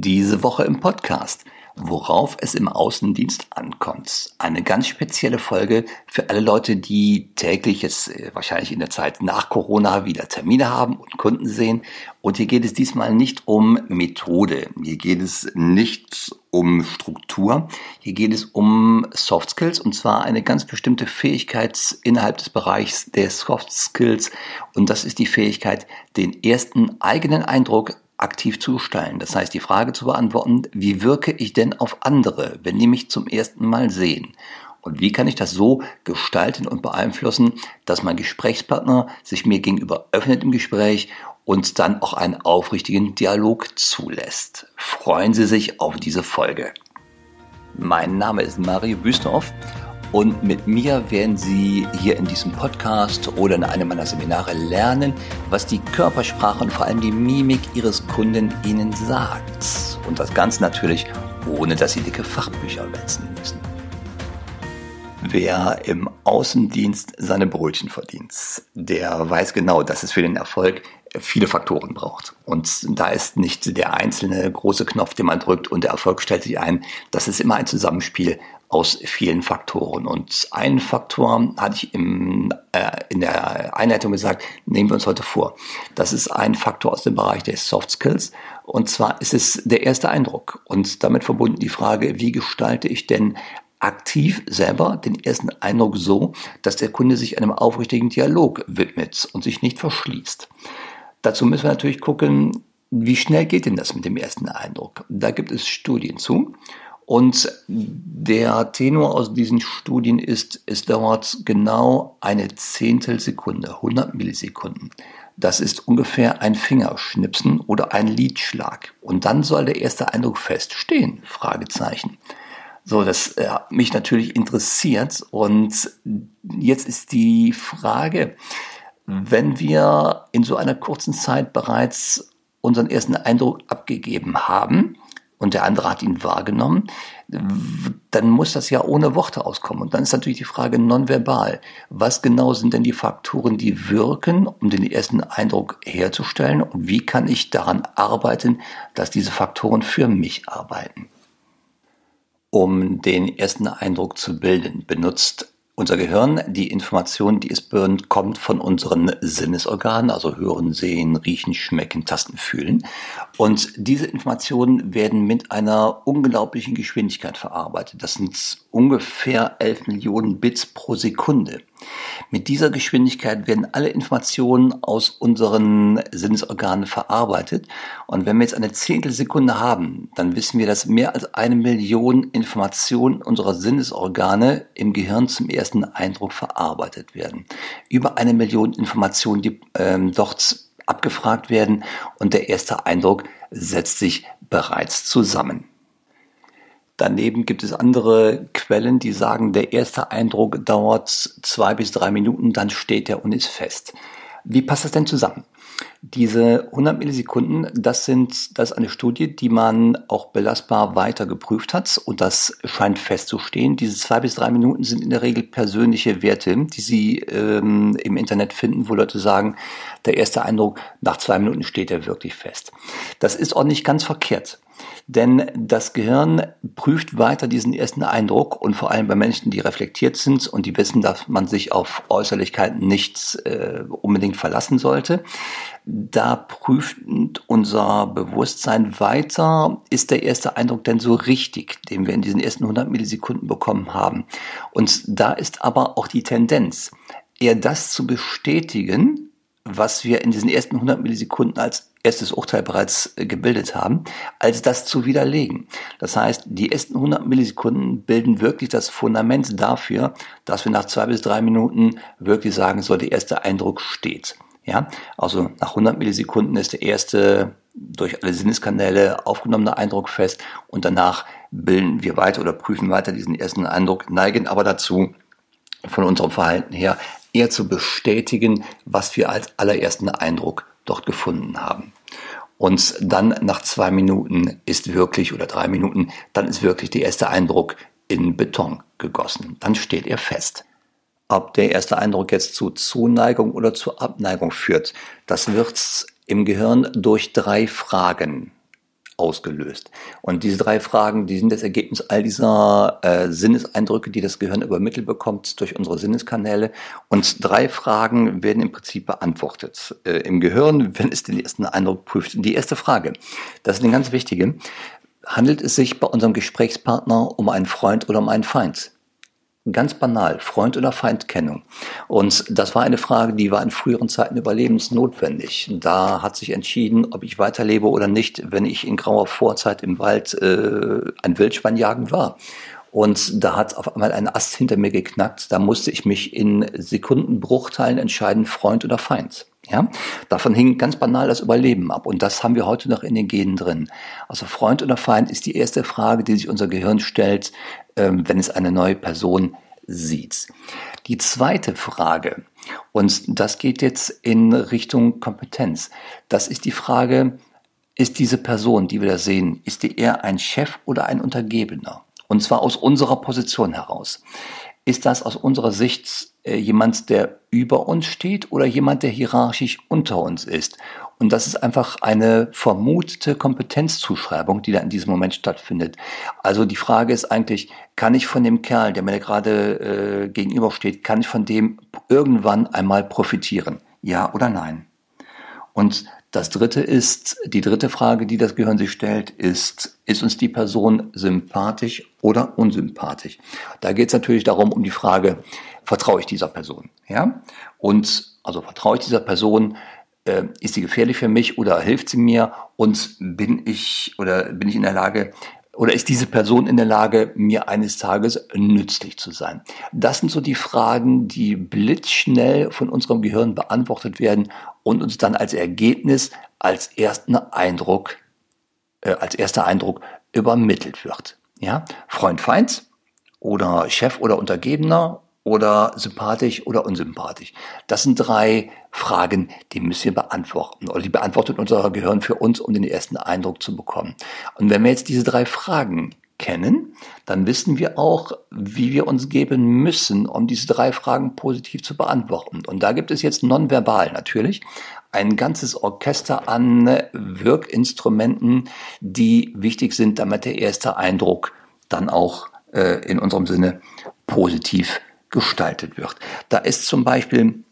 Diese Woche im Podcast. Worauf es im Außendienst ankommt. Eine ganz spezielle Folge für alle Leute, die täglich jetzt äh, wahrscheinlich in der Zeit nach Corona wieder Termine haben und Kunden sehen. Und hier geht es diesmal nicht um Methode. Hier geht es nicht um Struktur. Hier geht es um Soft Skills und zwar eine ganz bestimmte Fähigkeit innerhalb des Bereichs der Soft Skills. Und das ist die Fähigkeit, den ersten eigenen Eindruck aktiv zu gestalten. Das heißt, die Frage zu beantworten, wie wirke ich denn auf andere, wenn die mich zum ersten Mal sehen? Und wie kann ich das so gestalten und beeinflussen, dass mein Gesprächspartner sich mir gegenüber öffnet im Gespräch und dann auch einen aufrichtigen Dialog zulässt? Freuen Sie sich auf diese Folge. Mein Name ist Mario Büstorf und mit mir werden Sie hier in diesem Podcast oder in einem meiner Seminare lernen, was die Körpersprache und vor allem die Mimik Ihres Kunden Ihnen sagt. Und das Ganze natürlich, ohne dass Sie dicke Fachbücher wälzen müssen. Wer im Außendienst seine Brötchen verdient, der weiß genau, dass es für den Erfolg viele Faktoren braucht. Und da ist nicht der einzelne große Knopf, den man drückt und der Erfolg stellt sich ein. Das ist immer ein Zusammenspiel aus vielen Faktoren. Und einen Faktor hatte ich im, äh, in der Einleitung gesagt, nehmen wir uns heute vor. Das ist ein Faktor aus dem Bereich der Soft Skills. Und zwar ist es der erste Eindruck. Und damit verbunden die Frage, wie gestalte ich denn aktiv selber den ersten Eindruck so, dass der Kunde sich einem aufrichtigen Dialog widmet und sich nicht verschließt. Dazu müssen wir natürlich gucken, wie schnell geht denn das mit dem ersten Eindruck? Da gibt es Studien zu. Und der Tenor aus diesen Studien ist, es dauert genau eine Zehntelsekunde, 100 Millisekunden. Das ist ungefähr ein Fingerschnipsen oder ein Lidschlag. Und dann soll der erste Eindruck feststehen? Fragezeichen. So, das äh, mich natürlich interessiert. Und jetzt ist die Frage, wenn wir in so einer kurzen Zeit bereits unseren ersten Eindruck abgegeben haben, und der andere hat ihn wahrgenommen, dann muss das ja ohne Worte auskommen. Und dann ist natürlich die Frage nonverbal. Was genau sind denn die Faktoren, die wirken, um den ersten Eindruck herzustellen? Und wie kann ich daran arbeiten, dass diese Faktoren für mich arbeiten? Um den ersten Eindruck zu bilden, benutzt unser Gehirn, die Information, die es birnt, kommt von unseren Sinnesorganen, also hören, sehen, riechen, schmecken, tasten, fühlen. Und diese Informationen werden mit einer unglaublichen Geschwindigkeit verarbeitet. Das sind ungefähr 11 Millionen Bits pro Sekunde. Mit dieser Geschwindigkeit werden alle Informationen aus unseren Sinnesorganen verarbeitet. Und wenn wir jetzt eine Zehntelsekunde haben, dann wissen wir, dass mehr als eine Million Informationen unserer Sinnesorgane im Gehirn zum ersten Eindruck verarbeitet werden. Über eine Million Informationen, die ähm, dort abgefragt werden und der erste Eindruck setzt sich bereits zusammen. Daneben gibt es andere Quellen, die sagen, der erste Eindruck dauert zwei bis drei Minuten, dann steht er und ist fest. Wie passt das denn zusammen? Diese 100 Millisekunden, das sind, das ist eine Studie, die man auch belastbar weiter geprüft hat und das scheint festzustehen. Diese zwei bis drei Minuten sind in der Regel persönliche Werte, die Sie ähm, im Internet finden, wo Leute sagen, der erste Eindruck, nach zwei Minuten steht er wirklich fest. Das ist auch nicht ganz verkehrt. Denn das Gehirn prüft weiter diesen ersten Eindruck und vor allem bei Menschen, die reflektiert sind und die wissen, dass man sich auf Äußerlichkeiten nicht äh, unbedingt verlassen sollte. Da prüft unser Bewusstsein weiter, ist der erste Eindruck denn so richtig, den wir in diesen ersten 100 Millisekunden bekommen haben. Und da ist aber auch die Tendenz, eher das zu bestätigen, was wir in diesen ersten 100 Millisekunden als erstes Urteil bereits äh, gebildet haben, als das zu widerlegen. Das heißt, die ersten 100 Millisekunden bilden wirklich das Fundament dafür, dass wir nach zwei bis drei Minuten wirklich sagen, so der erste Eindruck steht. Ja, also nach 100 Millisekunden ist der erste durch alle Sinneskanäle aufgenommene Eindruck fest und danach bilden wir weiter oder prüfen weiter diesen ersten Eindruck, neigen aber dazu, von unserem Verhalten her eher zu bestätigen, was wir als allerersten Eindruck dort gefunden haben. Und dann nach zwei Minuten ist wirklich, oder drei Minuten, dann ist wirklich der erste Eindruck in Beton gegossen. Dann steht er fest. Ob der erste Eindruck jetzt zu Zuneigung oder zu Abneigung führt, das wird im Gehirn durch drei Fragen ausgelöst. Und diese drei Fragen, die sind das Ergebnis all dieser äh, Sinneseindrücke, die das Gehirn übermittelt bekommt durch unsere Sinneskanäle. Und drei Fragen werden im Prinzip beantwortet äh, im Gehirn, wenn es den ersten Eindruck prüft. Die erste Frage, das ist eine ganz wichtige. Handelt es sich bei unserem Gesprächspartner um einen Freund oder um einen Feind? Ganz banal, Freund- oder Feindkennung. Und das war eine Frage, die war in früheren Zeiten überlebensnotwendig. Da hat sich entschieden, ob ich weiterlebe oder nicht, wenn ich in grauer Vorzeit im Wald äh, ein Wildschwein jagen war. Und da hat auf einmal ein Ast hinter mir geknackt. Da musste ich mich in Sekundenbruchteilen entscheiden, Freund oder Feind. Ja, davon hing ganz banal das Überleben ab. Und das haben wir heute noch in den Genen drin. Also Freund oder Feind ist die erste Frage, die sich unser Gehirn stellt, wenn es eine neue Person sieht. Die zweite Frage, und das geht jetzt in Richtung Kompetenz, das ist die Frage, ist diese Person, die wir da sehen, ist die eher ein Chef oder ein Untergebener? Und zwar aus unserer Position heraus. Ist das aus unserer Sicht äh, jemand, der über uns steht oder jemand, der hierarchisch unter uns ist? Und das ist einfach eine vermutete Kompetenzzuschreibung, die da in diesem Moment stattfindet. Also die Frage ist eigentlich, kann ich von dem Kerl, der mir gerade äh, gegenübersteht, kann ich von dem irgendwann einmal profitieren? Ja oder nein? Und das dritte ist, die dritte Frage, die das Gehirn sich stellt, ist, ist uns die Person sympathisch oder unsympathisch? Da geht es natürlich darum, um die Frage, vertraue ich dieser Person? Ja? Und also vertraue ich dieser Person, äh, ist sie gefährlich für mich oder hilft sie mir? Und bin ich oder bin ich in der Lage, oder ist diese Person in der Lage, mir eines Tages nützlich zu sein? Das sind so die Fragen, die blitzschnell von unserem Gehirn beantwortet werden und uns dann als Ergebnis, als ersten Eindruck, äh, als erster Eindruck übermittelt wird. Ja, Freund, Feind oder Chef oder Untergebener oder sympathisch oder unsympathisch? Das sind drei Fragen, die müssen wir beantworten oder die beantwortet unser Gehirn für uns, um den ersten Eindruck zu bekommen. Und wenn wir jetzt diese drei Fragen kennen, dann wissen wir auch, wie wir uns geben müssen, um diese drei Fragen positiv zu beantworten. Und da gibt es jetzt nonverbal natürlich ein ganzes Orchester an Wirkinstrumenten, die wichtig sind, damit der erste Eindruck dann auch äh, in unserem Sinne positiv gestaltet wird. Da ist zum Beispiel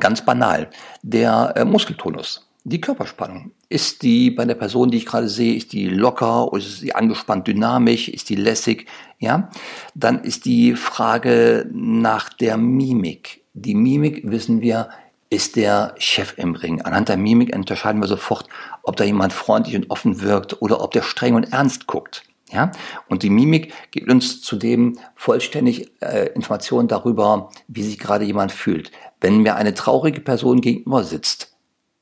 ganz banal der äh, Muskeltonus, die Körperspannung. Ist die bei der Person, die ich gerade sehe, ist die locker ist sie angespannt dynamisch, ist die lässig? Ja, dann ist die Frage nach der Mimik. Die Mimik wissen wir, ist der Chef im Ring. Anhand der Mimik unterscheiden wir sofort, ob da jemand freundlich und offen wirkt oder ob der streng und ernst guckt. Ja? Und die Mimik gibt uns zudem vollständig äh, Informationen darüber, wie sich gerade jemand fühlt. Wenn mir eine traurige Person gegenüber sitzt,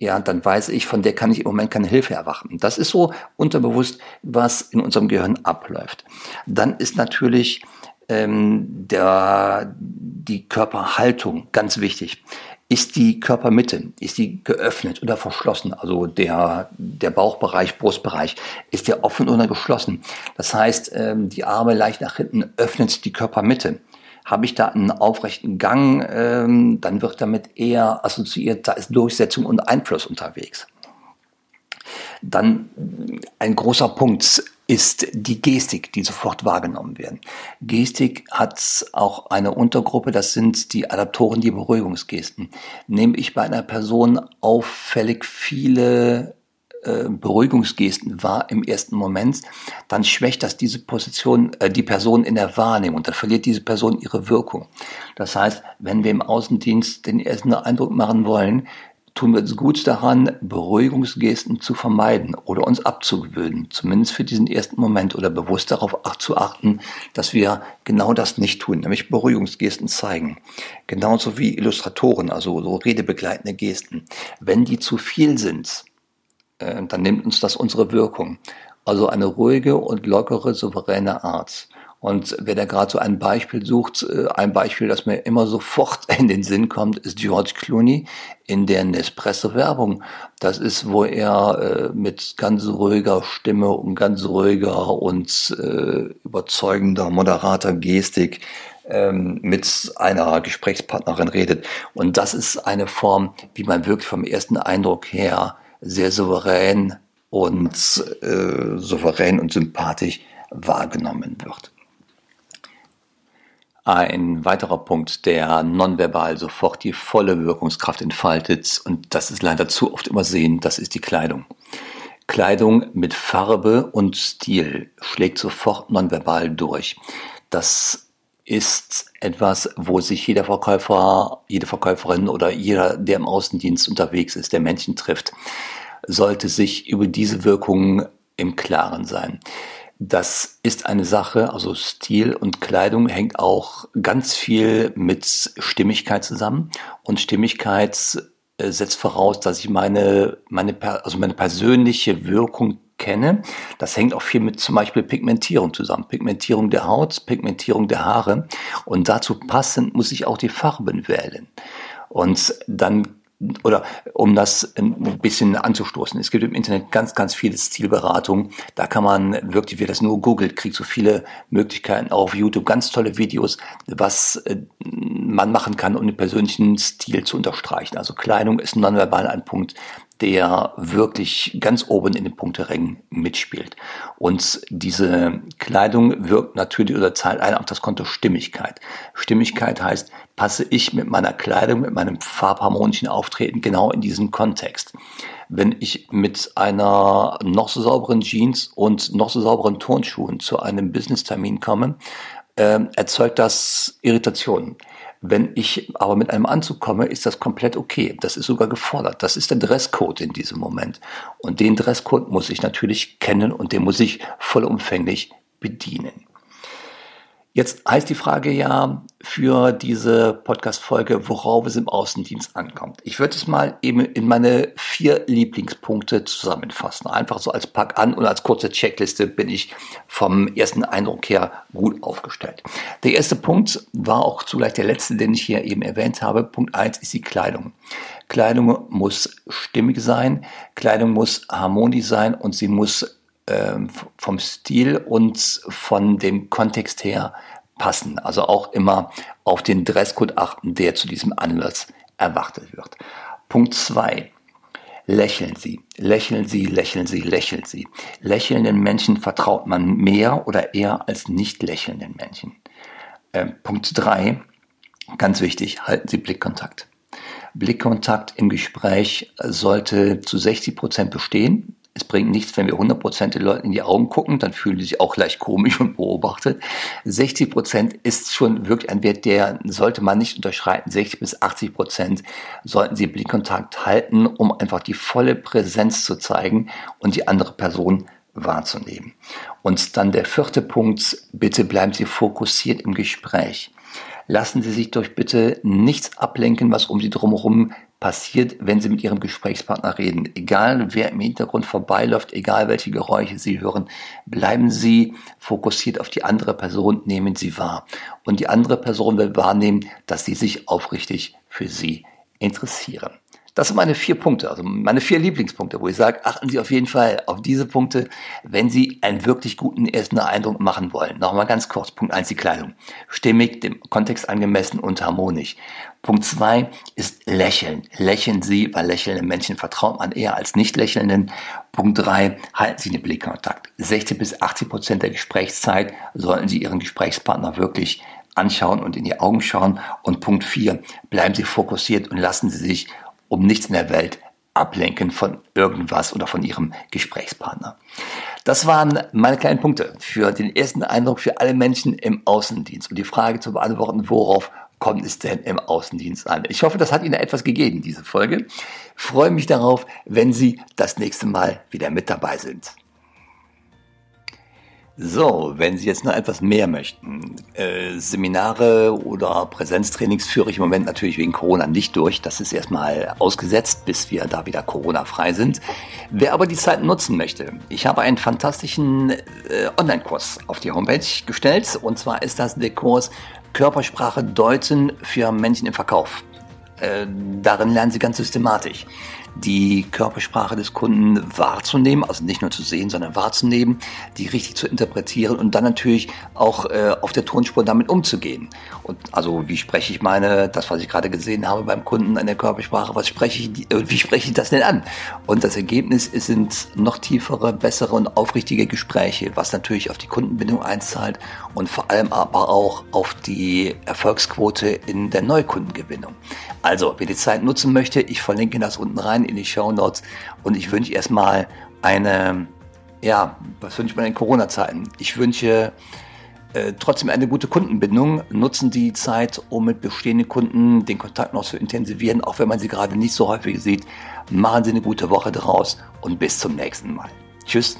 ja, dann weiß ich, von der kann ich im Moment keine Hilfe erwarten. Das ist so unterbewusst, was in unserem Gehirn abläuft. Dann ist natürlich ähm, der, die Körperhaltung ganz wichtig ist die Körpermitte, ist die geöffnet oder verschlossen? Also der, der Bauchbereich, Brustbereich, ist der offen oder geschlossen? Das heißt, ähm, die Arme leicht nach hinten öffnet die Körpermitte. Habe ich da einen aufrechten Gang, ähm, dann wird damit eher assoziiert, da ist Durchsetzung und Einfluss unterwegs. Dann ein großer Punkt ist die Gestik, die sofort wahrgenommen werden. Gestik hat auch eine Untergruppe, das sind die Adaptoren, die Beruhigungsgesten. Nehme ich bei einer Person auffällig viele äh, Beruhigungsgesten wahr im ersten Moment, dann schwächt das diese Position, äh, die Person in der Wahrnehmung, dann verliert diese Person ihre Wirkung. Das heißt, wenn wir im Außendienst den ersten Eindruck machen wollen, tun wir uns gut daran, Beruhigungsgesten zu vermeiden oder uns abzugewöhnen, zumindest für diesen ersten Moment oder bewusst darauf zu achten, dass wir genau das nicht tun, nämlich Beruhigungsgesten zeigen. Genauso wie Illustratoren, also so redebegleitende Gesten. Wenn die zu viel sind, äh, dann nimmt uns das unsere Wirkung. Also eine ruhige und lockere, souveräne Art. Und wer da gerade so ein Beispiel sucht, äh, ein Beispiel, das mir immer sofort in den Sinn kommt, ist George Clooney in der Nespresso-Werbung. Das ist, wo er äh, mit ganz ruhiger Stimme und ganz ruhiger und äh, überzeugender, moderater Gestik ähm, mit einer Gesprächspartnerin redet. Und das ist eine Form, wie man wirklich vom ersten Eindruck her sehr souverän und äh, souverän und sympathisch wahrgenommen wird. Ein weiterer Punkt, der nonverbal sofort die volle Wirkungskraft entfaltet, und das ist leider zu oft übersehen, das ist die Kleidung. Kleidung mit Farbe und Stil schlägt sofort nonverbal durch. Das ist etwas, wo sich jeder Verkäufer, jede Verkäuferin oder jeder, der im Außendienst unterwegs ist, der Menschen trifft, sollte sich über diese Wirkungen im Klaren sein. Das ist eine Sache, also Stil und Kleidung hängt auch ganz viel mit Stimmigkeit zusammen. Und Stimmigkeit äh, setzt voraus, dass ich meine, meine, also meine persönliche Wirkung kenne. Das hängt auch viel mit zum Beispiel Pigmentierung zusammen. Pigmentierung der Haut, Pigmentierung der Haare. Und dazu passend muss ich auch die Farben wählen. Und dann oder um das ein bisschen anzustoßen. Es gibt im Internet ganz, ganz viele Stilberatungen. Da kann man wirklich, wer das nur googelt, kriegt so viele Möglichkeiten. Auch auf YouTube ganz tolle Videos, was äh, man machen kann, um den persönlichen Stil zu unterstreichen. Also Kleidung ist nonverbal ein Punkt, der wirklich ganz oben in den Punkterängen mitspielt. Und diese Kleidung wirkt natürlich oder zahlt ein auf das Konto Stimmigkeit. Stimmigkeit heißt, passe ich mit meiner Kleidung, mit meinem farbharmonischen Auftreten genau in diesen Kontext. Wenn ich mit einer noch so sauberen Jeans und noch so sauberen Turnschuhen zu einem Business-Termin komme, äh, erzeugt das Irritationen. Wenn ich aber mit einem Anzug komme, ist das komplett okay. Das ist sogar gefordert. Das ist der Dresscode in diesem Moment. Und den Dresscode muss ich natürlich kennen und den muss ich vollumfänglich bedienen. Jetzt heißt die Frage ja für diese Podcast-Folge, worauf es im Außendienst ankommt. Ich würde es mal eben in meine vier Lieblingspunkte zusammenfassen. Einfach so als Pack an und als kurze Checkliste bin ich vom ersten Eindruck her gut aufgestellt. Der erste Punkt war auch zugleich der letzte, den ich hier eben erwähnt habe. Punkt eins ist die Kleidung. Kleidung muss stimmig sein, Kleidung muss harmonisch sein und sie muss vom Stil und von dem Kontext her passen. Also auch immer auf den Dresscode achten, der zu diesem Anlass erwartet wird. Punkt zwei: Lächeln Sie, lächeln Sie, lächeln Sie, lächeln Sie. Lächelnden Menschen vertraut man mehr oder eher als nicht lächelnden Menschen. Ähm, Punkt drei: Ganz wichtig, halten Sie Blickkontakt. Blickkontakt im Gespräch sollte zu 60 Prozent bestehen es bringt nichts, wenn wir 100% den Leuten in die Augen gucken, dann fühlen die sich auch gleich komisch und beobachtet. 60% ist schon wirklich ein Wert, der sollte man nicht unterschreiten. 60 bis 80% sollten Sie Blickkontakt halten, um einfach die volle Präsenz zu zeigen und die andere Person wahrzunehmen. Und dann der vierte Punkt, bitte bleiben Sie fokussiert im Gespräch. Lassen Sie sich durch bitte nichts ablenken, was um Sie drumherum passiert, wenn Sie mit Ihrem Gesprächspartner reden. Egal, wer im Hintergrund vorbeiläuft, egal welche Geräusche Sie hören, bleiben Sie fokussiert auf die andere Person, nehmen Sie wahr. Und die andere Person will wahrnehmen, dass Sie sich aufrichtig für Sie interessieren. Das sind meine vier Punkte, also meine vier Lieblingspunkte, wo ich sage, achten Sie auf jeden Fall auf diese Punkte, wenn Sie einen wirklich guten ersten Eindruck machen wollen. Nochmal ganz kurz. Punkt eins die Kleidung. Stimmig, dem Kontext angemessen und harmonisch. Punkt zwei ist Lächeln. Lächeln Sie, weil lächelnde Menschen vertraut man eher als nicht lächelnden. Punkt drei halten Sie den Blickkontakt. 60 bis 80 Prozent der Gesprächszeit sollten Sie Ihren Gesprächspartner wirklich anschauen und in die Augen schauen. Und Punkt vier bleiben Sie fokussiert und lassen Sie sich um nichts in der Welt ablenken von irgendwas oder von ihrem Gesprächspartner. Das waren meine kleinen Punkte für den ersten Eindruck für alle Menschen im Außendienst. Und die Frage zu beantworten, worauf kommt es denn im Außendienst an? Ich hoffe, das hat Ihnen etwas gegeben, diese Folge. Ich freue mich darauf, wenn Sie das nächste Mal wieder mit dabei sind. So, wenn Sie jetzt noch etwas mehr möchten, äh, Seminare oder Präsenztrainings führe ich im Moment natürlich wegen Corona nicht durch. Das ist erstmal ausgesetzt, bis wir da wieder Corona-frei sind. Wer aber die Zeit nutzen möchte, ich habe einen fantastischen äh, Online-Kurs auf die Homepage gestellt. Und zwar ist das der Kurs Körpersprache deuten für Menschen im Verkauf. Äh, darin lernen Sie ganz systematisch die Körpersprache des Kunden wahrzunehmen, also nicht nur zu sehen, sondern wahrzunehmen, die richtig zu interpretieren und dann natürlich auch äh, auf der Tonspur damit umzugehen. Und also wie spreche ich meine, das was ich gerade gesehen habe beim Kunden an der Körpersprache, was spreche ich, äh, wie spreche ich das denn an? Und das Ergebnis sind noch tiefere, bessere und aufrichtige Gespräche, was natürlich auf die Kundenbindung einzahlt und vor allem aber auch auf die Erfolgsquote in der Neukundengewinnung. Wer die Zeit nutzen möchte, ich verlinke das unten rein in die Show Notes und ich wünsche erstmal eine, ja, was wünsche ich mir in Corona-Zeiten? Ich wünsche äh, trotzdem eine gute Kundenbindung. Nutzen die Zeit, um mit bestehenden Kunden den Kontakt noch zu intensivieren, auch wenn man sie gerade nicht so häufig sieht. Machen Sie eine gute Woche draus und bis zum nächsten Mal. Tschüss.